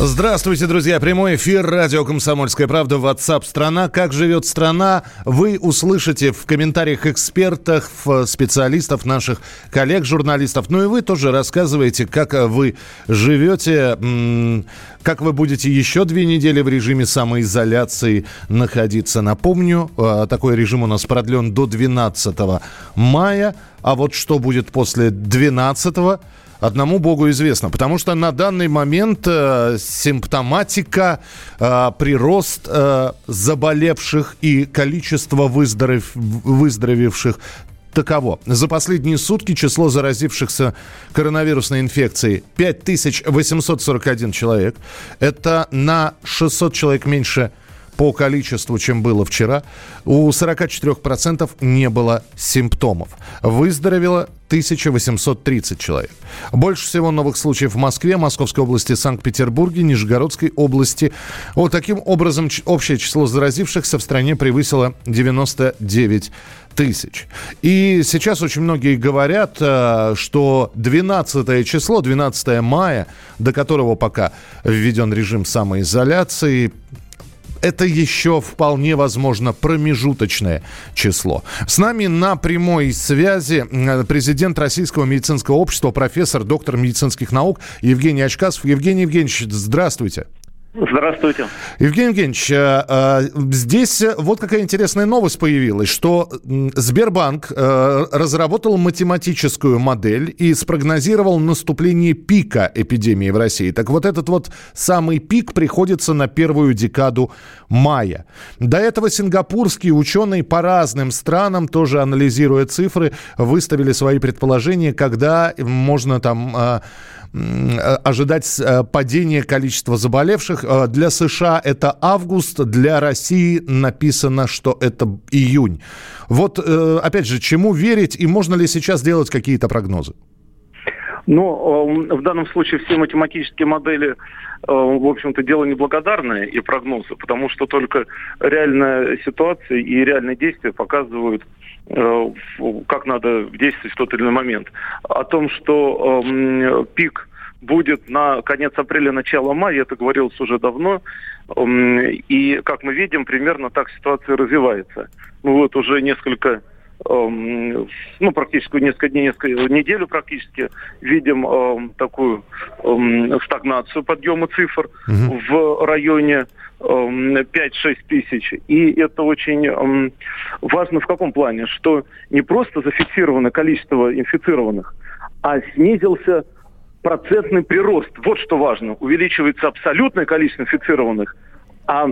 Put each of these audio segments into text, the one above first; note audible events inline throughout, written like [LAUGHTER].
Здравствуйте, друзья. Прямой эфир радио «Комсомольская правда» WhatsApp страна. Как живет страна, вы услышите в комментариях экспертов, специалистов, наших коллег, журналистов. Ну и вы тоже рассказываете, как вы живете, как вы будете еще две недели в режиме самоизоляции находиться. Напомню, а, такой режим у нас продлен до 12 мая. А вот что будет после 12 одному Богу известно. Потому что на данный момент э, симптоматика, э, прирост э, заболевших и количество выздоров... выздоровевших таково. За последние сутки число заразившихся коронавирусной инфекцией 5841 человек. Это на 600 человек меньше по количеству, чем было вчера. У 44% не было симптомов. Выздоровело 1830 человек. Больше всего новых случаев в Москве, Московской области, Санкт-Петербурге, Нижегородской области. Вот таким образом общее число заразившихся в стране превысило 99 тысяч. И сейчас очень многие говорят, э, что 12 число, 12 мая, до которого пока введен режим самоизоляции, это еще вполне возможно промежуточное число. С нами на прямой связи президент Российского медицинского общества, профессор, доктор медицинских наук Евгений Очкасов. Евгений Евгеньевич, здравствуйте. Здравствуйте. Евгений Евгеньевич, э, э, здесь вот какая интересная новость появилась, что Сбербанк э, разработал математическую модель и спрогнозировал наступление пика эпидемии в России. Так вот этот вот самый пик приходится на первую декаду мая. До этого сингапурские ученые по разным странам, тоже анализируя цифры, выставили свои предположения, когда можно там ожидать э, падения количества заболевших. Э, для США это август, для России написано, что это июнь. Вот, опять же, чему верить и можно ли сейчас делать какие-то прогнозы? Ну, в данном случае все математические модели, в общем-то, дело неблагодарное и прогнозы, потому что только реальная ситуация и реальные действия показывают, как надо действовать в тот или иной момент. О том, что э, пик будет на конец апреля, начало мая, это говорилось уже давно. И, как мы видим, примерно так ситуация развивается. Ну вот уже несколько ну, практически несколько дней, несколько неделю практически видим такую стагнацию подъема цифр угу. в районе 5-6 тысяч. И это очень важно в каком плане? Что не просто зафиксировано количество инфицированных, а снизился процентный прирост. Вот что важно. Увеличивается абсолютное количество инфицированных, а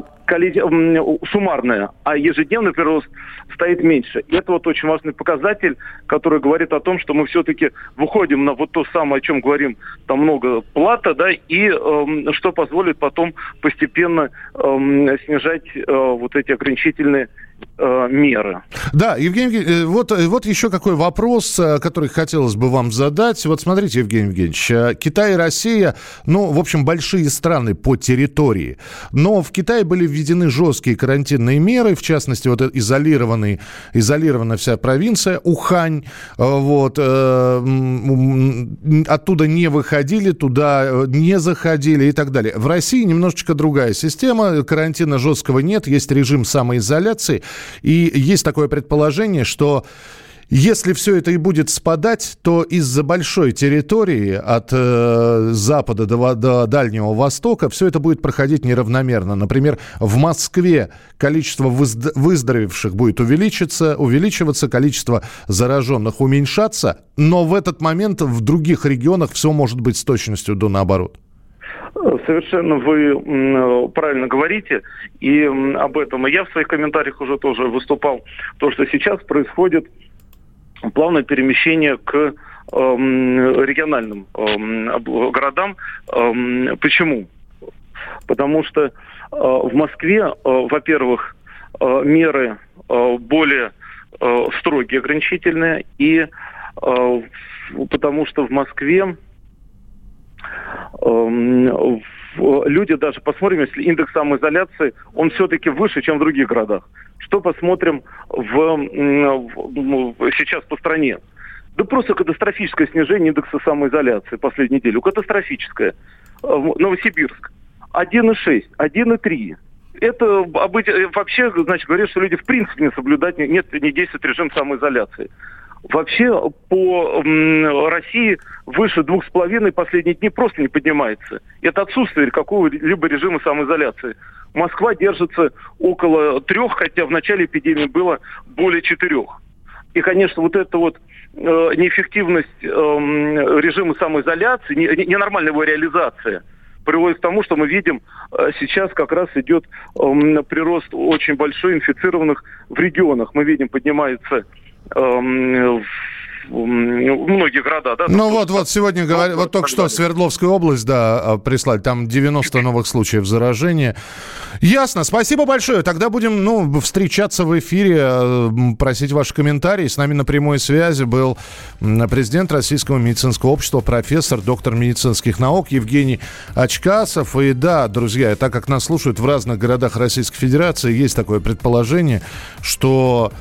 суммарное, а ежедневный прирост стоит меньше. И это вот очень важный показатель, который говорит о том, что мы все-таки выходим на вот то самое, о чем говорим, там много плата, да, и э, что позволит потом постепенно э, снижать э, вот эти ограничительные э, меры. Да, Евгений Евгеньевич, э, вот, э, вот еще какой вопрос, который хотелось бы вам задать. Вот смотрите, Евгений Евгеньевич, Китай и Россия, ну, в общем, большие страны по территории. Но в Китае были введены жесткие карантинные меры, в частности, вот изолированный, изолирована вся провинция Ухань. Вот, оттуда не выходили, туда не заходили и так далее. В России немножечко другая система, карантина жесткого нет, есть режим самоизоляции. И есть такое предположение, что если все это и будет спадать, то из-за большой территории от э, запада до, до Дальнего Востока все это будет проходить неравномерно. Например, в Москве количество выздоровевших будет увеличиться, увеличиваться, количество зараженных уменьшаться, но в этот момент в других регионах все может быть с точностью до наоборот. Совершенно вы правильно говорите, и об этом и я в своих комментариях уже тоже выступал. То, что сейчас происходит плавное перемещение к региональным городам. Почему? Потому что в Москве, во-первых, меры более строгие, ограничительные, и потому что в Москве люди даже посмотрим, если индекс самоизоляции, он все-таки выше, чем в других городах. Что посмотрим в, в, сейчас по стране? Да просто катастрофическое снижение индекса самоизоляции последней недели. Катастрофическое. Новосибирск. 1,6, 1,3 это вообще, значит, говорят, что люди в принципе не соблюдать, нет, не действует режим самоизоляции. Вообще по России выше двух с половиной последние дни просто не поднимается. Это отсутствие какого-либо режима самоизоляции. Москва держится около трех, хотя в начале эпидемии было более четырех. И, конечно, вот эта вот э, неэффективность э, режима самоизоляции, ненормальная не его реализация – приводит к тому, что мы видим, э, сейчас как раз идет прирост очень большой инфицированных в регионах. Мы видим, поднимается эм, многие города, да? Ну вот, вот сегодня говорят, вот только что Свердловская область, да, а, прислали, там 90 новых случаев заражения. Ясно, спасибо большое. Тогда будем, ну, встречаться в эфире, э, просить ваши комментарии. С нами на прямой связи был президент Российского медицинского общества, профессор, доктор медицинских наук Евгений Очкасов. И да, друзья, так как нас слушают в разных городах Российской Федерации, есть такое предположение, что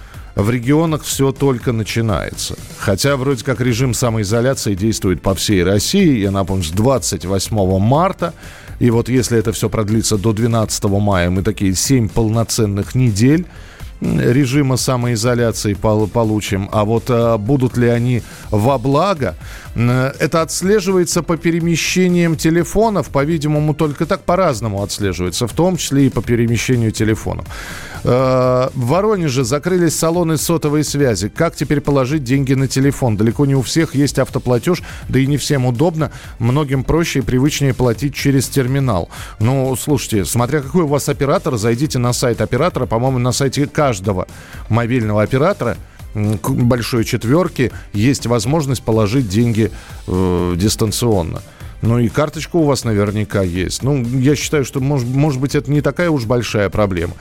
в регионах все только начинается. Хотя вроде как режим самоизоляции действует по всей России. Я напомню, с 28 марта. И вот если это все продлится до 12 мая, мы такие 7 полноценных недель режима самоизоляции получим. А вот а, будут ли они во благо, это отслеживается по перемещениям телефонов, по-видимому, только так по-разному отслеживается, в том числе и по перемещению телефонов. Э, в Воронеже закрылись салоны сотовой связи. Как теперь положить деньги на телефон? Далеко не у всех есть автоплатеж, да и не всем удобно. Многим проще и привычнее платить через терминал. Ну, слушайте, смотря какой у вас оператор, зайдите на сайт оператора. По-моему, на сайте каждого мобильного оператора большой четверки есть возможность положить деньги э, дистанционно. Ну и карточка у вас наверняка есть. Ну, я считаю, что, может, может быть, это не такая уж большая проблема.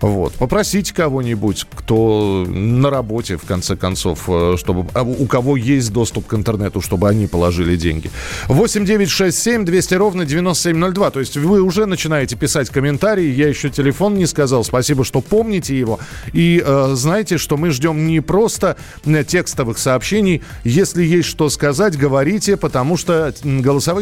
Вот. Попросите кого-нибудь, кто на работе, в конце концов, э, чтобы а, у кого есть доступ к интернету, чтобы они положили деньги. 8 9 6 7 200 ровно 9702. То есть вы уже начинаете писать комментарии. Я еще телефон не сказал. Спасибо, что помните его. И э, знаете, что мы ждем не просто э, текстовых сообщений. Если есть что сказать, говорите, потому что голосовые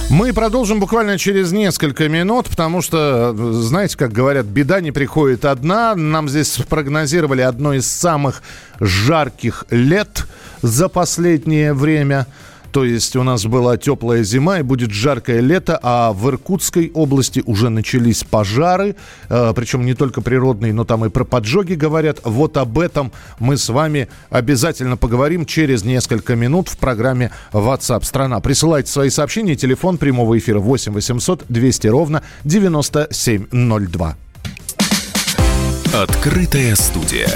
Мы продолжим буквально через несколько минут, потому что, знаете, как говорят, беда не приходит одна. Нам здесь прогнозировали одно из самых жарких лет за последнее время – то есть у нас была теплая зима и будет жаркое лето, а в Иркутской области уже начались пожары, э, причем не только природные, но там и про поджоги говорят. Вот об этом мы с вами обязательно поговорим через несколько минут в программе WhatsApp страна. Присылайте свои сообщения, телефон прямого эфира 8 800 200 ровно 9702. Открытая студия.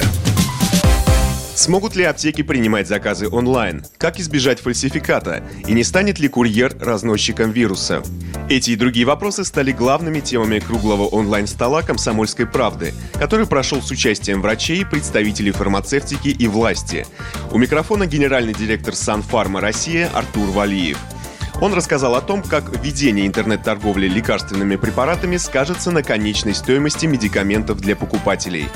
Смогут ли аптеки принимать заказы онлайн? Как избежать фальсификата? И не станет ли курьер разносчиком вируса? Эти и другие вопросы стали главными темами круглого онлайн-стола «Комсомольской правды», который прошел с участием врачей, представителей фармацевтики и власти. У микрофона генеральный директор Санфарма Россия Артур Валиев. Он рассказал о том, как введение интернет-торговли лекарственными препаратами скажется на конечной стоимости медикаментов для покупателей.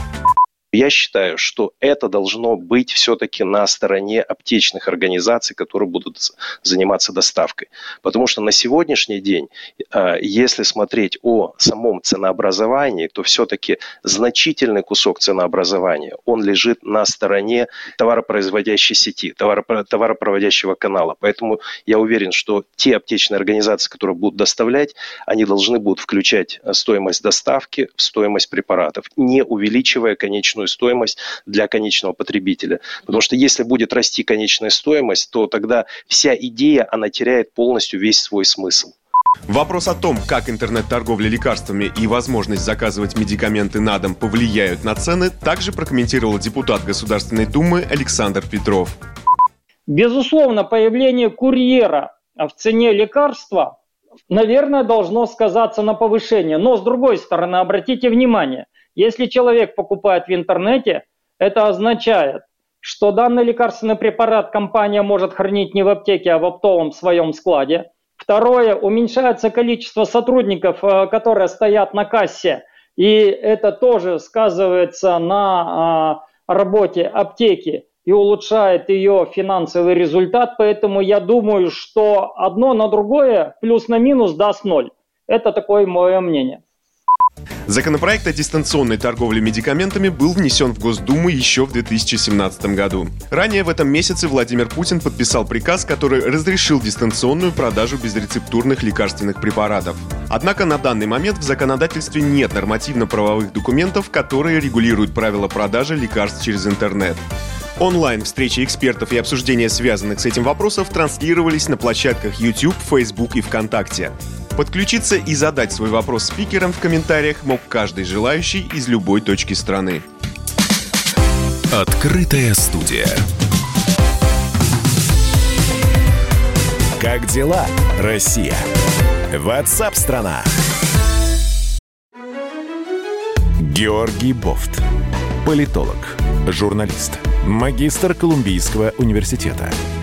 Я считаю, что это должно быть все-таки на стороне аптечных организаций, которые будут заниматься доставкой. Потому что на сегодняшний день, а, если смотреть о самом ценообразовании, то все-таки значительный кусок ценообразования, он лежит на стороне товаропроизводящей сети, товаропроводящего канала. Поэтому я уверен, что те аптечные организации, которые будут доставлять, они должны будут включать стоимость доставки в стоимость препаратов, не увеличивая конечную конечную стоимость для конечного потребителя. Потому что если будет расти конечная стоимость, то тогда вся идея, она теряет полностью весь свой смысл. Вопрос о том, как интернет-торговля лекарствами и возможность заказывать медикаменты на дом повлияют на цены, также прокомментировал депутат Государственной Думы Александр Петров. Безусловно, появление курьера в цене лекарства, наверное, должно сказаться на повышение. Но, с другой стороны, обратите внимание – Если человек покупает в интернете, это означает, что данный лекарственный препарат компания может хранить не в аптеке, а в оптовом своем складе. Второе, уменьшается количество сотрудников, э, которые стоят на кассе, и это тоже сказывается на а, работе аптеки и улучшает ее финансовый результат. Поэтому я думаю, что одно на другое плюс на минус даст ноль. Это такое мое мнение. Законопроект о дистанционной торговле медикаментами был внесен в Госдуму еще в 2017 году. Ранее в этом месяце Владимир Путин подписал приказ, который разрешил дистанционную продажу безрецептурных лекарственных препаратов. Однако на данный момент в законодательстве нет нормативно-правовых документов, которые регулируют правила продажи лекарств через интернет. Онлайн встречи экспертов и обсуждения связанных с этим вопросов транслировались на площадках YouTube, Facebook и ВКонтакте. Подключиться и задать свой вопрос спикерам в комментариях мог каждый желающий из любой точки страны. Открытая студия. Как дела, Россия? Ватсап-страна! Георгий Бофт. Политолог, журналист, магистр Колумбийского университета,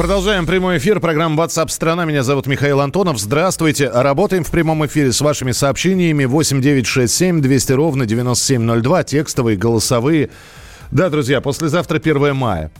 Продолжаем прямой эфир. Программа WhatsApp страна. Меня зовут Михаил Антонов. Здравствуйте. Работаем в прямом эфире с вашими сообщениями. 8967 200 ровно 9702. Текстовые, голосовые. Да, друзья, послезавтра 1 мая.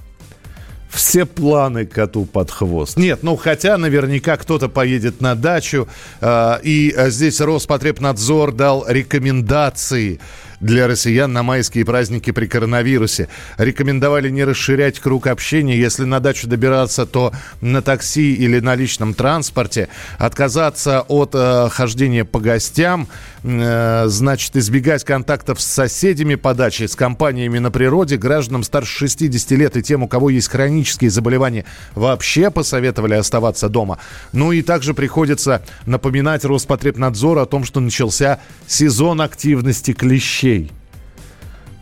Все планы коту под хвост. Нет, ну хотя наверняка кто-то поедет на дачу, э, и здесь Роспотребнадзор дал рекомендации для россиян на майские праздники при коронавирусе. Рекомендовали не расширять круг общения. Если на дачу добираться, то на такси или на личном транспорте. Отказаться от э, хождения по гостям. Э, значит, избегать контактов с соседями по даче, с компаниями на природе. Гражданам старше 60 лет и тем, у кого есть хронические заболевания, вообще посоветовали оставаться дома. Ну и также приходится напоминать Роспотребнадзору о том, что начался сезон активности клещей вещей.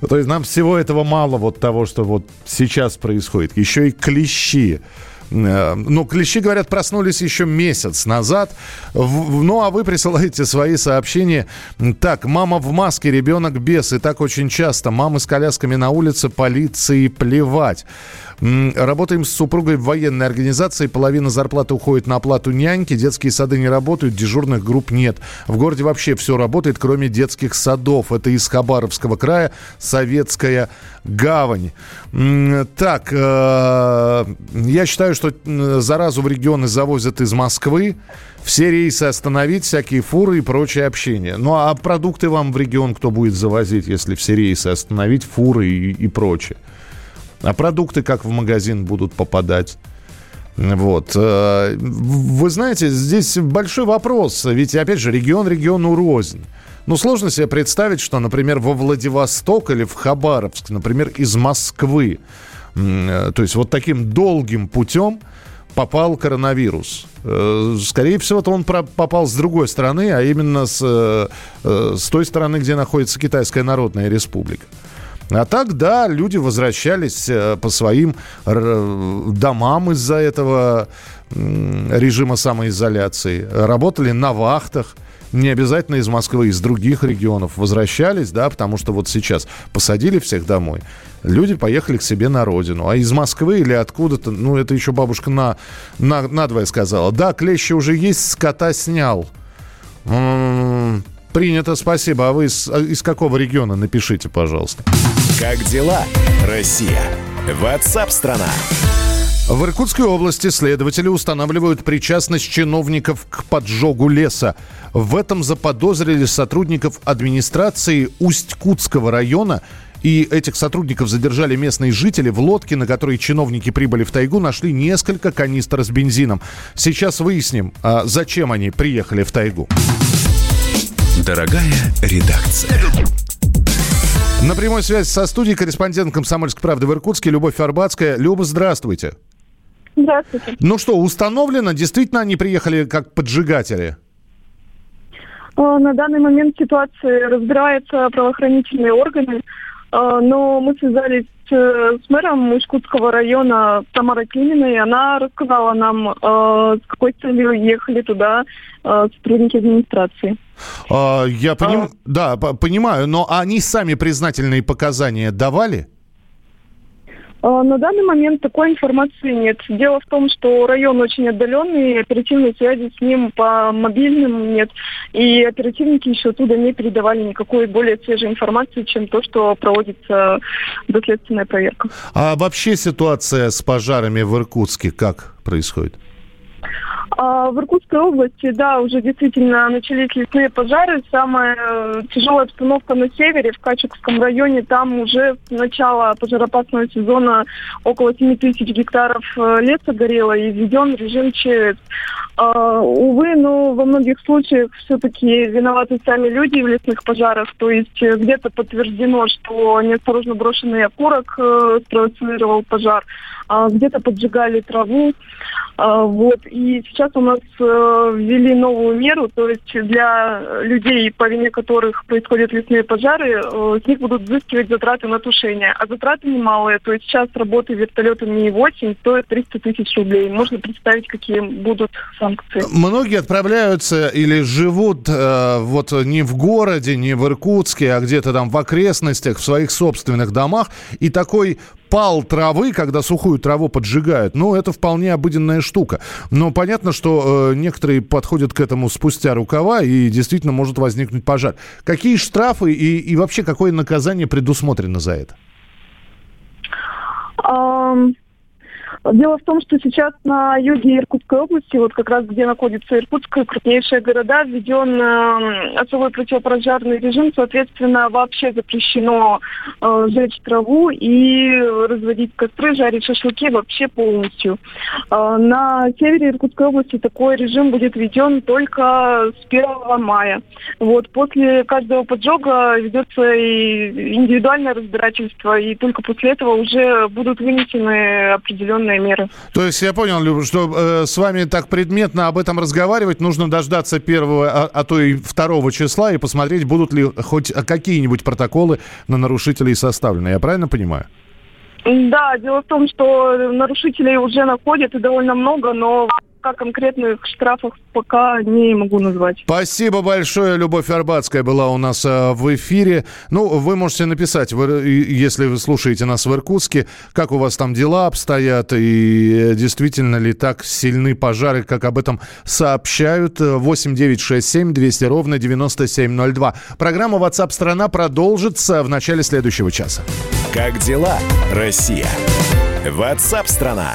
То есть нам всего этого мало, вот того, что вот сейчас происходит. Еще и клещи. Э, ну, клещи, говорят, проснулись еще месяц назад. Ну, а вы присылаете свои сообщения. Так, мама в маске, ребенок без. И так очень часто. Мамы с колясками на улице, полиции плевать. Работаем с супругой в военной организации. Половина зарплаты уходит на оплату няньки. Детские сады не работают, дежурных групп нет. В городе вообще все работает, кроме детских садов. Это из Хабаровского края, Советская гавань. Так, э, я считаю, что заразу в регионы завозят из Москвы. Все рейсы остановить, всякие фуры и прочее общение. Ну а продукты вам в регион кто будет завозить, если все рейсы остановить, фуры и, и прочее? А продукты как в магазин будут попадать? Вот. Э, вы знаете, здесь большой вопрос. Ведь, опять же, регион региону рознь. Ну, сложно себе представить, что, например, во Владивосток или в Хабаровск, например, из Москвы, э, то есть вот таким долгим путем попал коронавирус. Э, скорее всего, то он попал с другой стороны, а именно с, с той стороны, где находится Китайская Народная Республика. А так, да, люди возвращались э, по своим домам из-за этого режима самоизоляции, работали на вахтах, не обязательно из Москвы, из других регионов. Возвращались, да, потому что вот сейчас посадили всех домой, люди поехали к себе на родину, а из Москвы или откуда-то, ну, это еще бабушка на, на, надвое сказала, да, клещи уже есть, скота снял. М-м-м, принято, спасибо. А вы из, а из какого региона? Напишите, пожалуйста. Как дела, Россия? Ватсап-страна! В Иркутской области следователи устанавливают причастность чиновников к поджогу леса. В этом заподозрили сотрудников администрации Усть-Кутского района и этих сотрудников задержали местные жители. В лодке, на которой чиновники прибыли в тайгу, нашли несколько канистр с бензином. Сейчас выясним, а зачем они приехали в тайгу. Дорогая редакция. На прямой связи со студией корреспондент «Комсомольской правды» в Иркутске Любовь Арбатская. Люба, здравствуйте. Здравствуйте. Ну что, установлено, действительно они приехали как поджигатели? А, на данный момент ситуация разбираются правоохранительные органы, а, но мы связались с мэром Иркутского района Тамарой Клининой, и она рассказала нам, а, с какой целью ехали туда сотрудники администрации. Я поним... да, понимаю, но они сами признательные показания давали? А, на данный момент такой информации нет. Дело в том, что район очень отдаленный, оперативной связи с ним по мобильным нет. И оперативники еще оттуда не передавали никакой более свежей информации, чем то, что проводится доследственная проверка. А вообще ситуация с пожарами в Иркутске как происходит? А, в Иркутской области, да, уже действительно начались лесные пожары. Самая э, тяжелая обстановка на севере, в Качукском районе. Там уже с начала пожароопасного сезона около 7 тысяч гектаров э, леса горело и введен режим ЧС. Uh, увы, но во многих случаях все-таки виноваты сами люди в лесных пожарах. То есть э, где-то подтверждено, что неосторожно брошенный окурок э, спровоцировал пожар, а где-то поджигали траву. А, вот. И сейчас у нас э, ввели новую меру, то есть для людей, по вине которых происходят лесные пожары, э, с них будут взыскивать затраты на тушение. А затраты немалые, то есть сейчас работы вертолетами Ми-8 стоят 300 тысяч рублей. Можно представить, какие будут санкции. Многие отправляются или живут э, вот не в городе, не в Иркутске, а где-то там в окрестностях, в своих собственных домах. И такой пал травы, когда сухую траву поджигают, ну, это вполне обыденная штука. Но понятно, что э, некоторые подходят к этому спустя рукава, и действительно может возникнуть пожар. Какие штрафы и, и вообще какое наказание предусмотрено за это? Um... Дело в том, что сейчас на юге Иркутской области, вот как раз где находится Иркутск, крупнейшие города, введен э, особый противопожарный режим, соответственно, вообще запрещено э, жечь траву и разводить костры, жарить шашлыки вообще полностью. Э, на севере Иркутской области такой режим будет введен только с 1 мая. Вот, после каждого поджога ведется и индивидуальное разбирательство, и только после этого уже будут вынесены определенные определенные меры. То есть я понял, Люба, что э, с вами так предметно об этом разговаривать нужно дождаться первого, а, а то и второго числа и посмотреть, будут ли хоть какие-нибудь протоколы на нарушителей составлены. Я правильно понимаю? Да, дело в том, что нарушителей уже находят и довольно много, но пока конкретных штрафов пока не могу назвать. Спасибо большое. Любовь Арбатская была у нас э, в эфире. Ну, вы можете написать, если вы слушаете нас в Иркутске, как у вас там дела обстоят и действительно ли так сильны пожары, как об этом сообщают. 8 9 6 7 200 ровно 9702. Программа WhatsApp страна продолжится в начале следующего часа. Как дела, Россия? WhatsApp страна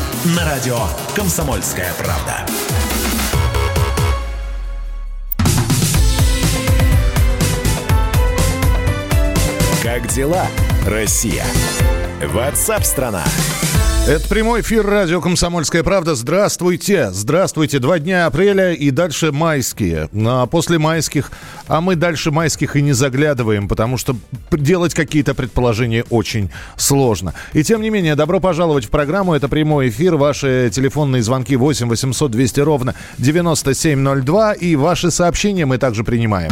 На радио «Комсомольская правда». Как дела, Россия? Ватсап-страна! Это прямой эфир радио «Комсомольская правда». Здравствуйте, здравствуйте. Два дня апреля и дальше майские. А после майских, а мы дальше майских и не заглядываем, потому что делать какие-то предположения очень сложно. И тем не менее, добро пожаловать в программу. Это прямой эфир. Ваши телефонные звонки 8 800 200 ровно 9702. И ваши сообщения мы также принимаем.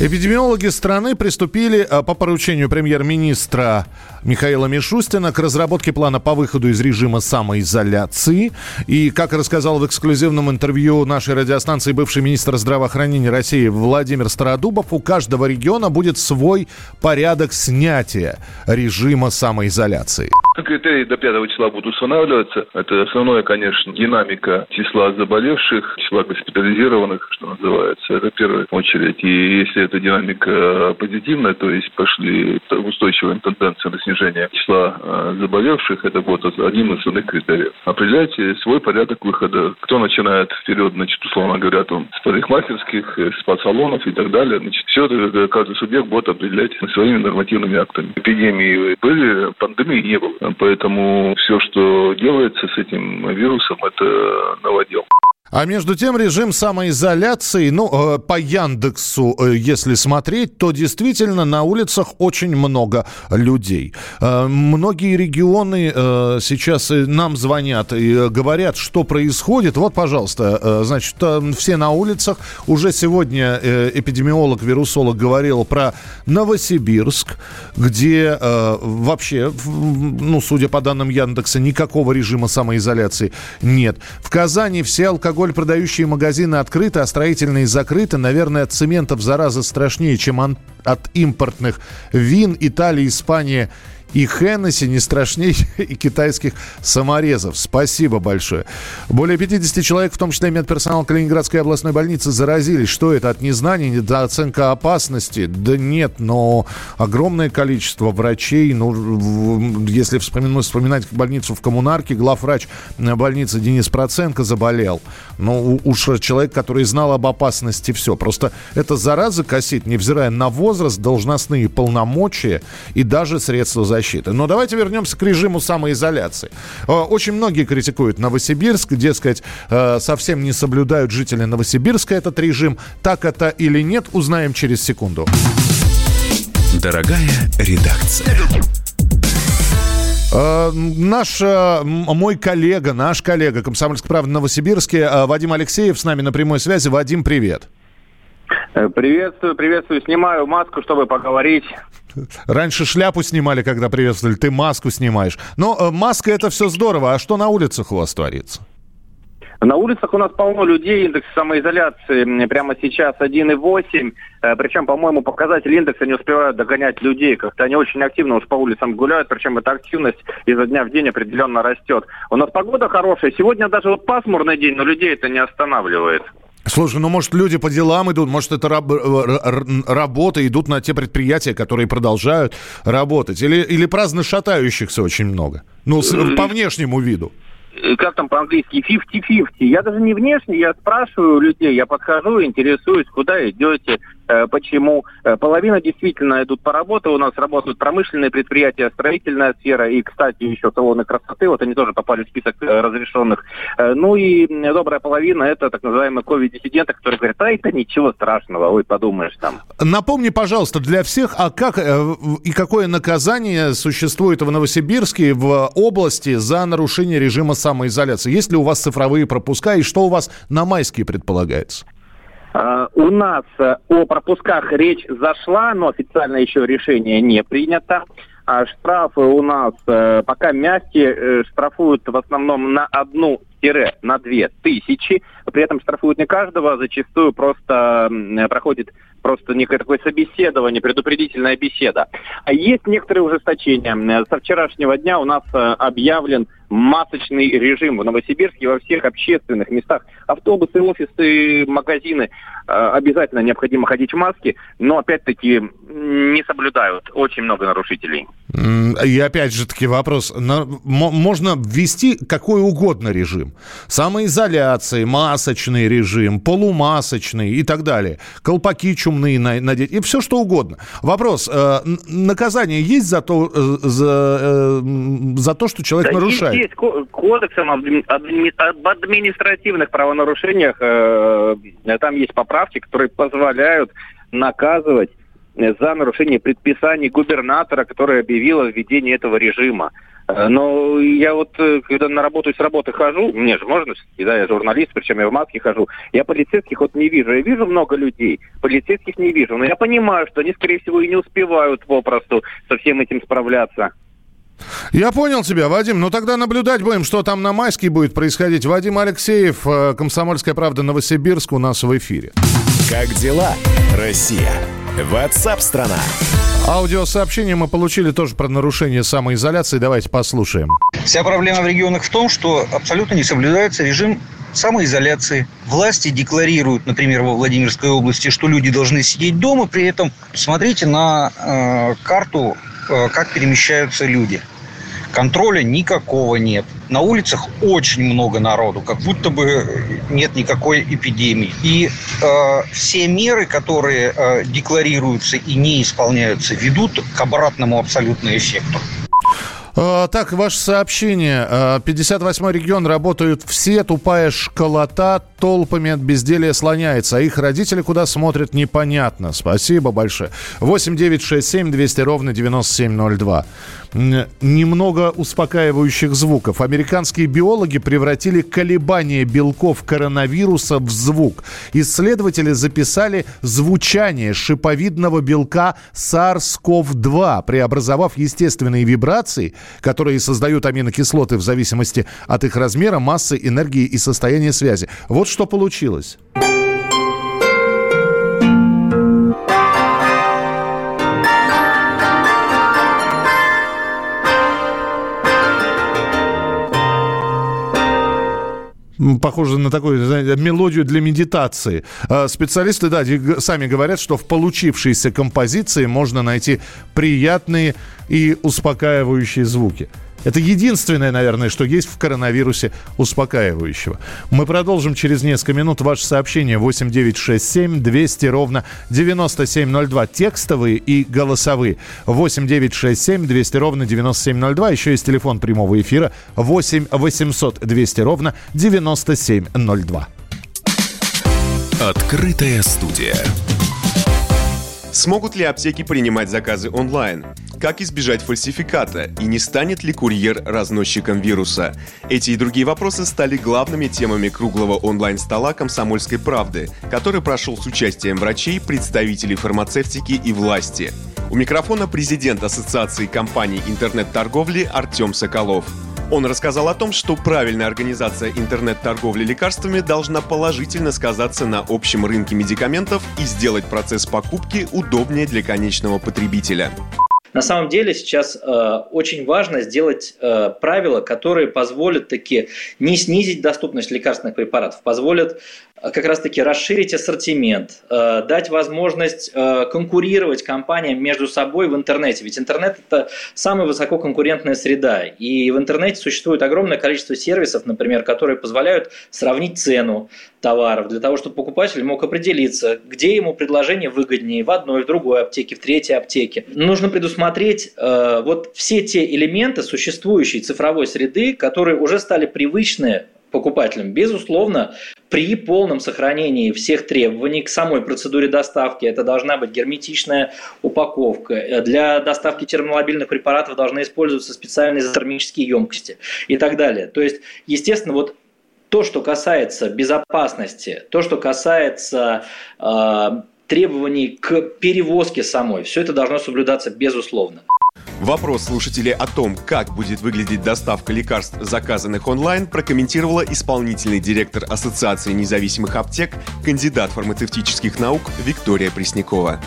Эпидемиологи страны приступили а, по поручению премьер-министра Михаила Мишустина к разработке плана по выходу из режима самоизоляции. И, как рассказал в эксклюзивном интервью нашей радиостанции бывший министр здравоохранения России Владимир Стародубов, у каждого региона будет свой порядок снятия режима самоизоляции. Критерии до 5 числа будут устанавливаться. Это основное, конечно, динамика числа заболевших, числа госпитализированных, что называется. Это в первую очередь. И если эта динамика позитивная, то есть пошли устойчивая тенденция на снижение числа э, заболевших, это будет один из основных критериев. Определяйте свой порядок выхода. Кто начинает вперед, значит, условно говоря, там, с парикмахерских, э, спа-салонов и так далее. Значит, все это каждый субъект будет определять своими нормативными актами. Эпидемии были, пандемии не было. Поэтому все, что делается с этим вирусом, это новодел. А между тем режим самоизоляции, ну, э, по Яндексу, э, если смотреть, то действительно на улицах очень много людей. Э, многие регионы сейчас нам звонят и говорят, что происходит. Вот, пожалуйста, значит, все на улицах. Уже сегодня эпидемиолог, вирусолог говорил про Новосибирск, где вообще, ну, судя по данным Яндекса, никакого режима самоизоляции нет. В Казани все алкоголь алкоголь продающие магазины открыты, а строительные закрыты. Наверное, от цементов зараза страшнее, чем от импортных вин. Италия, Испания и Хеннесси не страшнее [LAUGHS] и китайских саморезов. Спасибо большое. Более 50 человек, в том числе медперсонал Калининградской областной больницы, заразились. Что это? От незнания, недооценка опасности? Да нет, но огромное количество врачей. Ну, если вспоминать, вспоминать больницу в Коммунарке, главврач больницы Денис Проценко заболел. Ну, уж человек, который знал об опасности, все. Просто эта зараза косит, невзирая на возраст, должностные полномочия и даже средства защиты защиты. Но давайте вернемся к режиму самоизоляции. Э, очень многие критикуют Новосибирск, дескать, э, совсем не соблюдают жители Новосибирска этот режим. Так это или нет, узнаем через секунду. Дорогая редакция. Uh, наш, мой коллега, наш коллега, комсомольский правда в Новосибирске, Вадим Алексеев с нами на прямой связи. Вадим, привет. Приветствую, приветствую. Снимаю маску, чтобы поговорить. Раньше шляпу снимали, когда приветствовали, ты маску снимаешь. Но э, маска это все здорово, а что на улицах у вас творится? На улицах у нас полно людей, индекс самоизоляции прямо сейчас 1,8. Э, причем, по-моему, показатель индекса не успевают догонять людей. Как-то они очень активно уж по улицам гуляют, причем эта активность изо дня в день определенно растет. У нас погода хорошая. Сегодня даже вот пасмурный день, но людей это не останавливает. Слушай, ну может люди по делам идут, может это раб, работа, идут на те предприятия, которые продолжают работать, или, или праздно шатающихся очень много, ну с, по внешнему виду. Э, как там по-английски, 50-50. Я даже не внешне, я спрашиваю людей, я подхожу, интересуюсь, куда идете, Э, почему? Э, половина действительно идут по работе. У нас работают промышленные предприятия, строительная сфера и, кстати, еще салоны красоты. Вот они тоже попали в список э, разрешенных. Ну и добрая половина это так называемые ковид-диссиденты, которые говорят, а это ничего страшного, ой, подумаешь там. Напомни, пожалуйста, для всех, а как и какое наказание существует в Новосибирске, в области за нарушение режима самоизоляции? Есть ли у вас цифровые пропуска и что у вас на майские предполагается? Uh, у нас uh, о пропусках речь зашла, но официально еще решение не принято. Uh, штрафы у нас э, пока мягкие, э, штрафуют в основном на одну на две тысячи. При этом штрафуют не каждого, зачастую просто проходит просто некое такое собеседование, предупредительная беседа. А есть некоторые ужесточения. Со вчерашнего дня у нас объявлен масочный режим в Новосибирске во всех общественных местах. Автобусы, офисы, магазины э, обязательно необходимо ходить в маске, но опять-таки не соблюдают. Очень много нарушителей. И опять же таки вопрос. Можно ввести какой угодно режим. Самоизоляции, масочный режим, полумасочный и так далее. Колпаки чумные надеть. И все что угодно. Вопрос. Э, наказание есть за то, э, за, за то что человек да нарушает? есть кодексом об административных правонарушениях, э, там есть поправки, которые позволяют наказывать за нарушение предписаний губернатора, который объявил о введении этого режима. Э, но я вот, э, когда на работу и с работы хожу, мне же можно, да, я журналист, причем я в маске хожу, я полицейских вот не вижу. Я вижу много людей, полицейских не вижу. Но я понимаю, что они, скорее всего, и не успевают попросту со всем этим справляться. Я понял тебя, Вадим. Ну тогда наблюдать будем, что там на майске будет происходить. Вадим Алексеев, э, «Комсомольская правда», Новосибирск у нас в эфире. Как дела, Россия? Ватсап-страна! Аудиосообщение мы получили тоже про нарушение самоизоляции. Давайте послушаем. Вся проблема в регионах в том, что абсолютно не соблюдается режим самоизоляции. Власти декларируют, например, во Владимирской области, что люди должны сидеть дома, при этом смотрите на э, карту, э, как перемещаются люди. Контроля никакого нет. На улицах очень много народу, как будто бы нет никакой эпидемии. И э, все меры, которые э, декларируются и не исполняются, ведут к обратному абсолютно эффекту. А, так, ваше сообщение. 58-й а, регион работают все, тупая школота толпами от безделия слоняется. А их родители куда смотрят, непонятно. Спасибо большое. 8 9 6 7 200 ровно 9702 немного успокаивающих звуков. Американские биологи превратили колебания белков коронавируса в звук. Исследователи записали звучание шиповидного белка SARS-CoV-2, преобразовав естественные вибрации, которые создают аминокислоты в зависимости от их размера, массы, энергии и состояния связи. Вот что получилось. Похоже на такую знаете, мелодию для медитации. А, специалисты, да, сами говорят, что в получившейся композиции можно найти приятные и успокаивающие звуки. Это единственное, наверное, что есть в коронавирусе успокаивающего. Мы продолжим через несколько минут. Ваше сообщение 8967 200 ровно 9702. Текстовые и голосовые. 8967 200 ровно 9702. Еще есть телефон прямого эфира 8 800 200 ровно 9702. Открытая студия. Смогут ли аптеки принимать заказы онлайн? Как избежать фальсификата? И не станет ли курьер разносчиком вируса? Эти и другие вопросы стали главными темами круглого онлайн-стола «Комсомольской правды», который прошел с участием врачей, представителей фармацевтики и власти. У микрофона президент Ассоциации компаний интернет-торговли Артем Соколов. Он рассказал о том, что правильная организация интернет-торговли лекарствами должна положительно сказаться на общем рынке медикаментов и сделать процесс покупки удобнее для конечного потребителя. На самом деле сейчас э, очень важно сделать э, правила, которые позволят таки не снизить доступность лекарственных препаратов, позволят как раз-таки расширить ассортимент, э, дать возможность э, конкурировать компаниям между собой в интернете. Ведь интернет – это самая высококонкурентная среда. И в интернете существует огромное количество сервисов, например, которые позволяют сравнить цену товаров для того, чтобы покупатель мог определиться, где ему предложение выгоднее в одной, в другой аптеке, в третьей аптеке. Нужно предусмотреть э, вот все те элементы существующей цифровой среды, которые уже стали привычны покупателям. Безусловно, при полном сохранении всех требований к самой процедуре доставки, это должна быть герметичная упаковка. Для доставки термобильных препаратов должны использоваться специальные термические емкости и так далее. То есть, естественно, вот то, что касается безопасности, то, что касается э, требований к перевозке самой, все это должно соблюдаться безусловно. Вопрос слушателей о том, как будет выглядеть доставка лекарств, заказанных онлайн, прокомментировала исполнительный директор Ассоциации независимых аптек, кандидат фармацевтических наук Виктория Преснякова.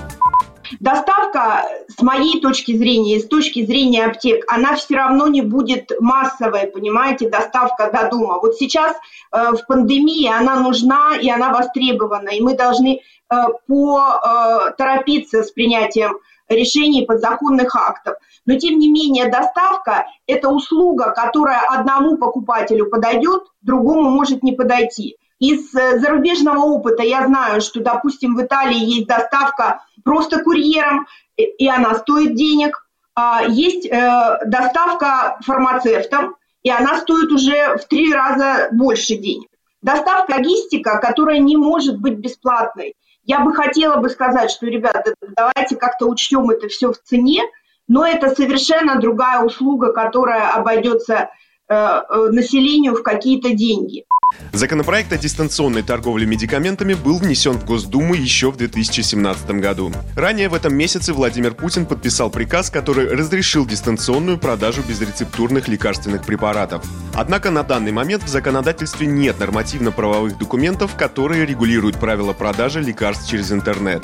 Доставка, с моей точки зрения, с точки зрения аптек, она все равно не будет массовой, понимаете, доставка до дома. Вот сейчас э, в пандемии она нужна и она востребована, и мы должны э, поторопиться э, с принятием решений подзаконных актов. Но тем не менее доставка – это услуга, которая одному покупателю подойдет, другому может не подойти. Из э, зарубежного опыта я знаю, что, допустим, в Италии есть доставка просто курьером, и она стоит денег. А есть э, доставка фармацевтом, и она стоит уже в три раза больше денег. Доставка логистика, которая не может быть бесплатной. Я бы хотела бы сказать, что, ребята, давайте как-то учтем это все в цене, но это совершенно другая услуга, которая обойдется э, э, населению в какие-то деньги. Законопроект о дистанционной торговле медикаментами был внесен в Госдуму еще в 2017 году. Ранее в этом месяце Владимир Путин подписал приказ, который разрешил дистанционную продажу безрецептурных лекарственных препаратов. Однако на данный момент в законодательстве нет нормативно-правовых документов, которые регулируют правила продажи лекарств через интернет.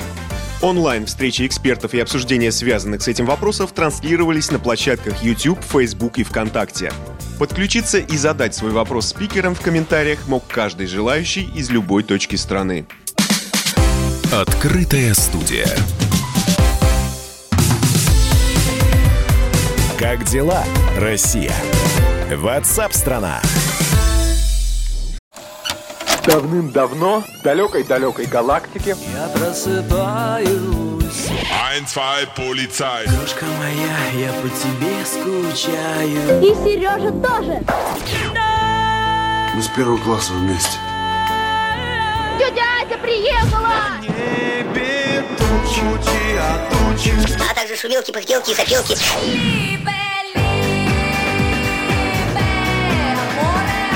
Онлайн встречи экспертов и обсуждения связанных с этим вопросов транслировались на площадках YouTube, Facebook и ВКонтакте. Подключиться и задать свой вопрос спикерам в комментариях мог каждый желающий из любой точки страны. Открытая студия. Как дела, Россия? Ватсап-страна! Давным-давно в далекой-далекой галактике Я просыпаюсь Ein, zwei, полицай Крошка моя, я по тебе скучаю И Сережа тоже Мы с первого класса вместе. Тетя Ася приехала! Небе тучи, а тучи. А также шумелки, пыхтелки и сопелки